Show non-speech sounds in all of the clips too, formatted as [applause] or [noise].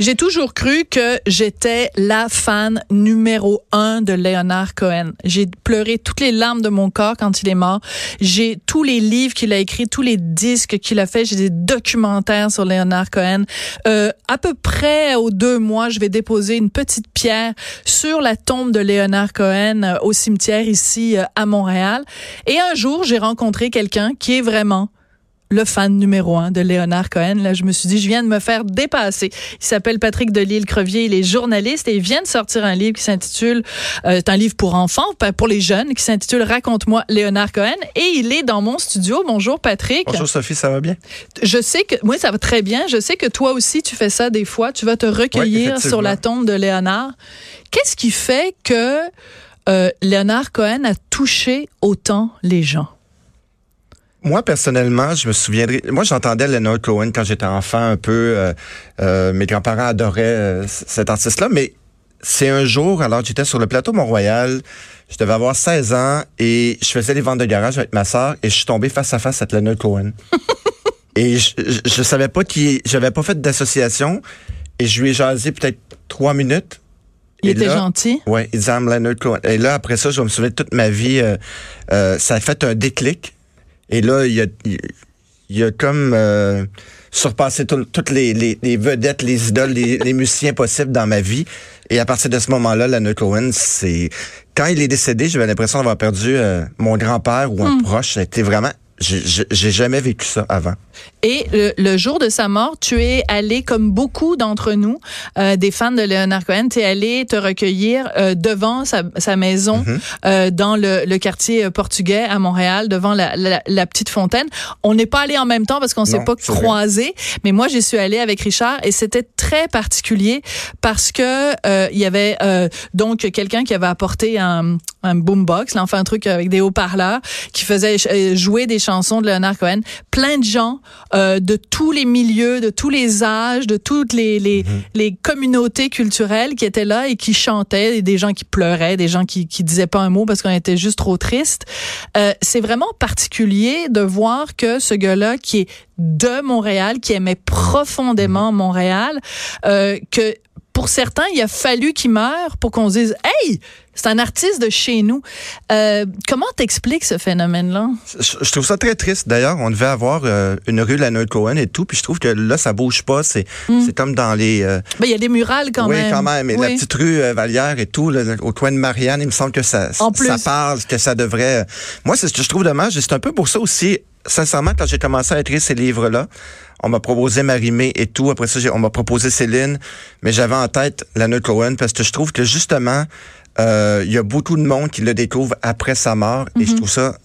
J'ai toujours cru que j'étais la fan numéro un de Leonard Cohen. J'ai pleuré toutes les larmes de mon corps quand il est mort. J'ai tous les livres qu'il a écrits, tous les disques qu'il a fait. J'ai des documentaires sur Leonard Cohen. Euh, à peu près aux deux mois, je vais déposer une petite pierre sur la tombe de Leonard Cohen euh, au cimetière ici euh, à Montréal. Et un jour, j'ai rencontré quelqu'un qui est vraiment le fan numéro un de Léonard Cohen. Là, je me suis dit, je viens de me faire dépasser. Il s'appelle Patrick Delisle-Crevier. Il est journaliste et il vient de sortir un livre qui s'intitule, euh, c'est un livre pour enfants, pas pour les jeunes, qui s'intitule Raconte-moi Léonard Cohen. Et il est dans mon studio. Bonjour, Patrick. Bonjour, Sophie, ça va bien? Je sais que, moi, ça va très bien. Je sais que toi aussi, tu fais ça des fois. Tu vas te recueillir Oui, sur la tombe de Léonard. Qu'est-ce qui fait que euh, Léonard Cohen a touché autant les gens? Moi, personnellement, je me souviendrai. Moi, j'entendais Leonard Cohen quand j'étais enfant un peu. Euh, euh, mes grands-parents adoraient euh, cet artiste-là, mais c'est un jour, alors j'étais sur le plateau Mont-Royal, je devais avoir 16 ans et je faisais les ventes de garage avec ma sœur et je suis tombé face à face avec Leonard Cohen. [laughs] et je, je, je savais pas qui. J'avais pas fait d'association et je lui ai jasé peut-être trois minutes. Il Et était là- gentil. Oui, il disait I'm Leonard Cohen. Et là, après ça, je vais me souvenir de toute ma vie. euh, euh, ça a fait un déclic. Et là, il a, il, a comme euh, surpassé tout- toutes les, les, les vedettes, les idoles, les, les musiciens possibles dans ma vie. Et à partir de ce moment-là, Leonard Cohen, c'est... Quand il est décédé, j'avais l'impression d'avoir perdu euh, mon grand-père ou un proche. C'était vraiment... j'ai- jamais vécu ça avant. Et le, le jour de sa mort, tu es allé, comme beaucoup d'entre nous, euh, des fans de Leonard Cohen, tu es allé te recueillir euh, devant sa, sa maison euh, dans le, le quartier euh, portugais à Montréal, devant la, la, la petite fontaine. On n'est pas allé en même temps parce qu'on s'est pas vrai. croisés, mais moi j'y suis allée avec Richard et c'était très particulier parce que euh, il y avait euh, donc quelqu'un qui avait apporté un, un boombox, là, enfin un truc avec des haut-parleurs qui faisait euh, jouer des chansons de Leonard Cohen. Plein de gens euh, de tous les milieux, de tous les âges, de toutes les, les, les communautés culturelles qui étaient là et qui chantaient, et des gens qui pleuraient, des gens qui, qui disaient pas un mot parce qu'on était juste trop tristes. Euh, c'est vraiment particulier de voir que ce gars-là qui est de Montréal, qui aimait profondément Montréal, euh, que pour certains, il a fallu qu'il meure pour qu'on se dise Hey, c'est un artiste de chez nous. Euh, comment t'expliques ce phénomène-là? Je, je trouve ça très triste. D'ailleurs, on devait avoir euh, une rue Leonard Cohen et tout, puis je trouve que là, ça bouge pas. C'est c'est comme dans les... euh, Ben, il y a des murales quand oui, même. quand même. Et la Oui. petite rue euh, Vallière et tout, là, au coin de Marianne, il me semble que ça, En plus. ça parle, que ça devrait. Moi, c'est ce que je trouve dommage. C'est un peu pour ça aussi, sincèrement, quand j'ai commencé à écrire ces livres-là, on m'a proposé Marimé et tout. Après ça, on m'a proposé Céline, mais j'avais en tête Leonard Cohen parce que je trouve que justement, il y a beaucoup de monde qui le découvre après sa mort et je trouve ça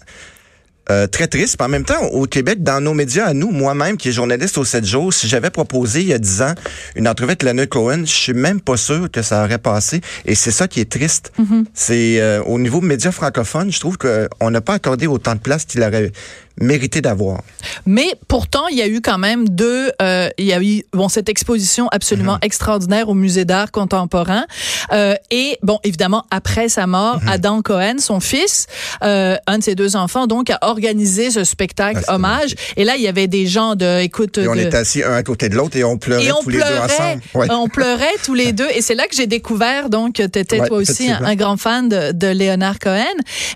euh, très triste. Puis en même temps, au Québec, dans nos médias à nous, moi-même, qui est journaliste au 7 jours, si j'avais proposé il y a 10 ans une entrevue avec Leonard Cohen, je suis même pas sûr que ça aurait passé. Et c'est ça qui est triste. C'est euh, au niveau médias francophones, je trouve qu'on n'a pas accordé autant de place qu'il aurait mérité d'avoir. Mais pourtant, il y a eu quand même deux. euh, il y a eu bon cette exposition absolument extraordinaire au musée d'art contemporain. Euh, et bon, évidemment, après sa mort, Adam Cohen, son fils, euh, un de ses deux enfants, donc a organisé ce spectacle Ah, hommage. Et là, il y avait des gens de, écoute, Et on de- était assis un à côté de l'autre et on pleurait et on tous les deux pleurait, ensemble. Ouais. on pleurait tous les [laughs] deux. Et c'est là que j'ai découvert donc tu étais Ouais, toi aussi un, grand fan de, de Léonard Cohen.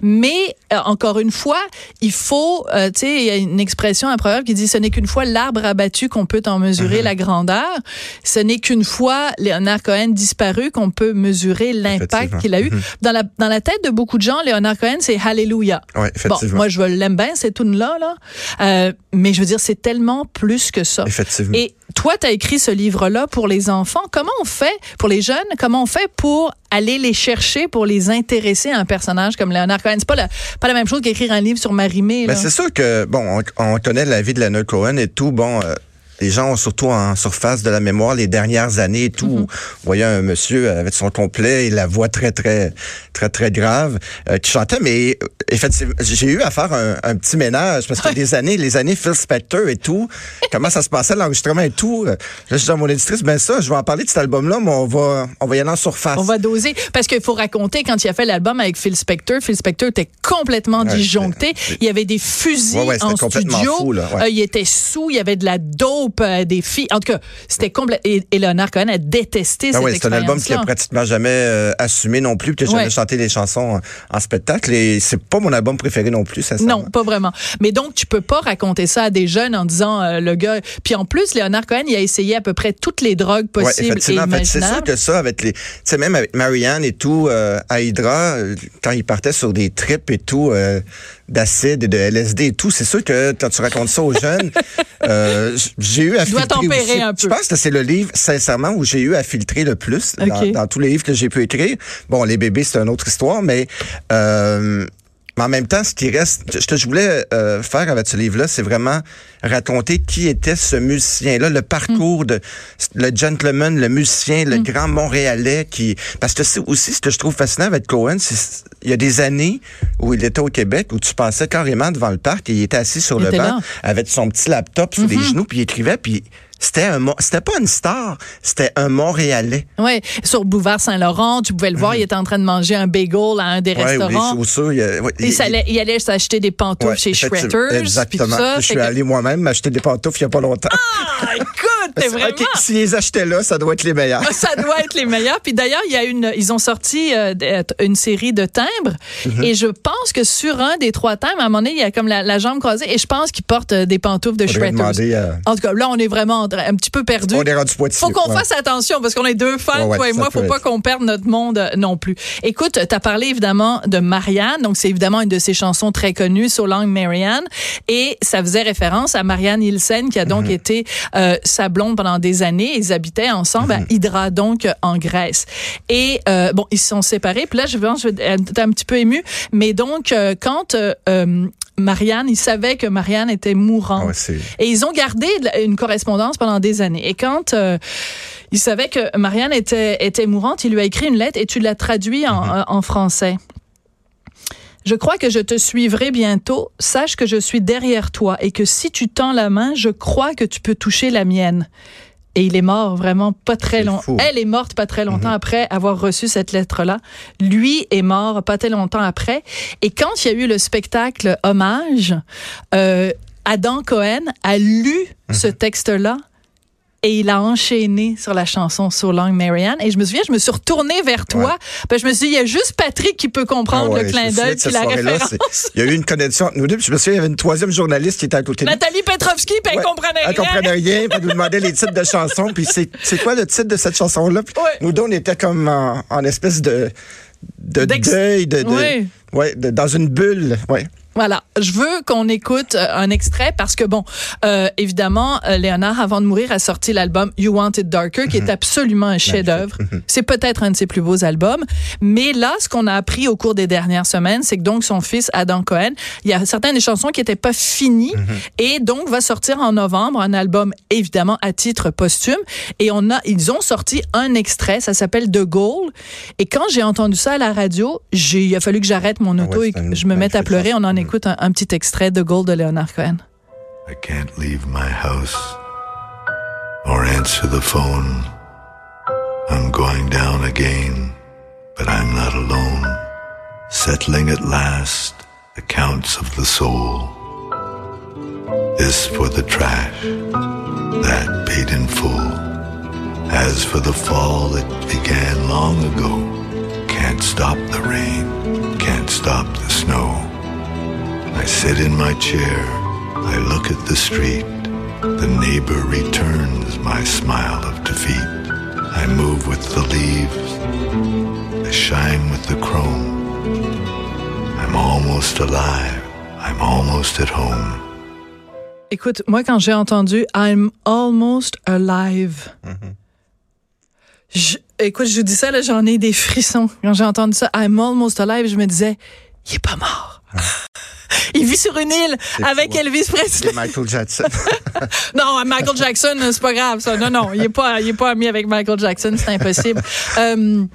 Mais encore une fois, il faut, euh, tu sais, il y a une expression, un proverbe qui dit ce n'est qu'une fois l'arbre abattu qu'on peut en mesurer la grandeur. Ce n'est qu'une fois Léonard Cohen disparu qu'on peut mesurer l'impact qu'il a eu. Mhm. Dans la dans la tête de beaucoup de gens, Léonard Cohen, c'est Hallelujah. Ouais, Bon, moi je l'aime bien cette tune là là, Euh, mais je veux dire c'est tellement plus que ça. Effectivement. Et toi, tu as écrit ce livre-là pour les enfants. Comment on fait, pour les jeunes, comment on fait pour aller les chercher, pour les intéresser à un personnage comme Leonard Cohen? C'est pas la, pas la même chose qu'écrire un livre sur Marimé. Ben, c'est sûr que, bon, on, on connaît la vie de Leonard Cohen et tout. Bon, euh, les gens ont surtout en surface de la mémoire les dernières années et tout. Vous voyez un monsieur avec son complet et la voix très, très, très, très grave euh, qui chantait. Mais effectivement, j'ai eu à faire un, un petit ménage parce que des années, les années Phil Spector et tout, comment ça se passait, l'enregistrement et tout. Là, je dis à mon éditrice, ben ça, je vais en parler de cet album-là, mais on va, on va y aller en surface. On va doser. Parce qu'il faut raconter, quand il a fait l'album avec Phil Spector, Phil Spector était complètement disjoncté. Il y avait des fusils Ouais, en studio. fou, là, ouais. Euh, il était sous, il y avait de la dope, euh, des filles. En tout cas, c'était complet. Et, et Leonard Cohen a détesté Ah cette ouais, c'est un album qui a pratiquement jamais euh, assumé non plus, puis a jamais Ouais. chanté les chansons en, en spectacle. Et c'est pas mon album préféré non plus, ça. Non, pas vraiment. Mais donc, tu peux pas raconter ça à des jeunes en disant euh, le gars. Puis en plus, Leonard Cohen, il a essayé à peu près toutes les drogues Ouais, possibles et effectivement. En fait, c'est sûr que ça, avec les, tu sais, même avec Marianne et tout, euh, à Hydra, quand il partait sur des trips et tout, d'acide et de LSD et tout, c'est sûr que quand tu racontes ça aux jeunes, [laughs] euh, j'ai eu à Tu filtrer aussi. un peu. Je pense que c'est le livre, sincèrement, où j'ai eu à filtrer le plus dans, dans tous les livres que j'ai pu écrire. Bon, les bébés, c'est une autre histoire, mais euh, mais en même temps, ce qui reste, ce que je voulais euh, faire avec ce livre-là, c'est vraiment raconter qui était ce musicien-là, le parcours de le gentleman, le musicien, le grand Montréalais qui, parce que c'est aussi ce que je trouve fascinant avec Cohen, c'est il y a des années où il était au Québec où tu passais carrément devant le parc et il était assis sur Il le banc là. Avec son petit laptop sous les genoux puis il écrivait puis c'était un c'était pas une star, c'était un Montréalais. Ouais, sur Boulevard Saint-Laurent, tu pouvais le voir, il était en train de manger un bagel à un des ou restaurants. chaussures, il, y a- ouais, Il, allait s'acheter des pantoufles Ouais, chez. Shredders. Exactement. ça. je suis que- allé moi-même m'acheter des pantoufles il y a pas longtemps. Ah, écoute, t'es [laughs] vraiment... OK, s'ils les achetaient là, ça doit être les meilleurs. [laughs] Ça doit être les meilleurs. Puis d'ailleurs, il y a une, ils ont sorti euh, une série de timbres. Mhm. Et je pense que sur un des trois timbres, à un moment donné, il y a comme la, la jambe croisée. Et je pense qu'ils portent euh, des pantoufles de Shredders. demander, euh, En tout cas, là, on est vraiment un petit peu perdu. On est rendu poitiers. Faut qu'on Ouais. fasse attention parce qu'on est deux fans, Ouais, ouais, toi et moi. Faut pas être. qu'on perde notre monde euh, non plus. Écoute, t'as parlé évidemment de Marianne, donc c'est évidemment une de ses chansons très connues, So Long Marianne, et ça faisait référence à Marianne Nielsen qui a donc Mhm. été euh, sa blonde pendant des années. Ils habitaient ensemble Mhm. à Hydra, donc en Grèce. Et euh, bon, ils se sont séparés. Puis là, je pense, être un petit peu émue, mais donc euh, quand euh, euh, Marianne, il savait que Marianne était mourante. Ah ouais, Et ils ont gardé une correspondance pendant des années. Et quand euh, il savait que Marianne était, était mourante, il lui a écrit une lettre et tu l'as traduit en, Mm-hmm. euh, en français. Je crois que je te suivrai bientôt. Sache que je suis derrière toi et que si tu tends la main, je crois que tu peux toucher la mienne. Et il est mort vraiment pas très longtemps. Elle est morte pas très longtemps après avoir reçu cette lettre-là. Lui est mort pas très longtemps après. Et quand il y a eu le spectacle Hommage, euh, Adam Cohen a lu Mm-hmm. ce texte-là et il a enchaîné sur la chanson So Long Marianne. Et je me souviens, je me suis retournée vers toi. Ouais. Ben, je me suis dit, il y a juste Patrick qui peut comprendre Ah ouais, le clin d'œil cette la référence. Il y a eu une connexion entre nous deux. puis Je me souviens, il y avait une troisième journaliste qui était à côté de nous. Nathalie Petrovski, puis elle Ouais, comprenait Elle rien. comprenait rien, puis elle nous demandait les titres de chansons. Puis c'est quoi le titre de cette chanson-là? Nous deux, on était comme en, en espèce de, de deuil, de, de- dans une bulle. Ouais. Voilà, je veux qu'on écoute euh, un extrait parce que bon, euh, évidemment, euh, Léonard avant de mourir a sorti l'album You Want It Darker qui est absolument un chef-d'œuvre. C'est peut-être un de ses plus beaux albums, mais là, ce qu'on a appris au cours des dernières semaines, c'est que donc son fils Adam Cohen, il y a certaines des chansons qui étaient pas finies et donc va sortir en novembre un album évidemment à titre posthume. Et on a ils ont sorti un extrait, ça s'appelle De Gaulle et quand j'ai entendu ça à la radio, j'ai il a fallu que j'arrête mon Ah auto ouais, et que je me mette à pleurer. On en chanson. Écoute un, un petit extrait de Gold de Leonard Cohen. I can't leave my house or answer the phone. I'm going down again, but I'm not alone. Settling at last accounts of the soul. This for the trash, that paid in full. As for the fall that began long ago, can't stop the rain, can't stop the snow. I sit in my chair, I look at the street. The neighbor returns my smile of defeat. I move with the leaves, I shine with the chrome. I'm almost alive, I'm almost at home. Écoute, moi, quand j'ai entendu I'm almost alive, je- écoute, je vous dis ça, là, j'en ai des frissons. Quand j'ai entendu ça, I'm almost alive, je me disais, il est pas mort. Il vit sur une île avec fou, hein. Elvis Presley. Et Michael Jackson. [laughs] Non, Michael Jackson, c'est pas grave, ça. Non, non, il est pas, il est pas ami avec Michael Jackson, c'est impossible. [laughs] Euh,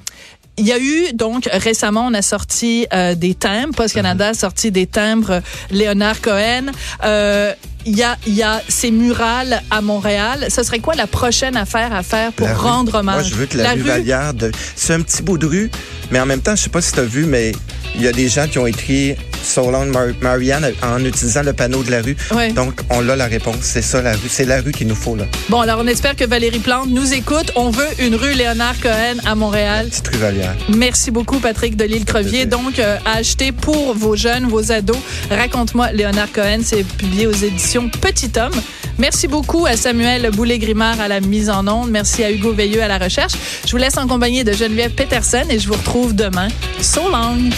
il y a eu, donc, récemment, on a sorti euh, des timbres. Post Canada a sorti des timbres euh, Léonard Cohen. Euh, il y a, il y a ces murales à Montréal. Ce serait quoi la prochaine affaire à faire pour La rue. rendre hommage? Moi, je veux que la, rue Vallière, de... c'est un petit bout de rue, mais en même temps, je sais pas si tu as vu, mais il y a des gens qui ont écrit So long Mar- Marianne en utilisant le panneau de la rue. Ouais. Donc, on a la réponse. C'est ça, la rue. C'est la rue qu'il nous faut, là. Bon, alors on espère que Valérie Plante nous écoute. On veut une rue Léonard Cohen à Montréal. Petite rue. Merci beaucoup, Patrick de l'île Crevier. Donc, euh, à acheter pour vos jeunes, vos ados. Raconte-moi, Léonard Cohen, c'est publié aux éditions Petit Homme. Merci beaucoup à Samuel Boulet-Grimard à la mise en onde. Merci à Hugo Veilleux à la recherche. Je vous laisse en compagnie de Geneviève Peterson et je vous retrouve demain. So long!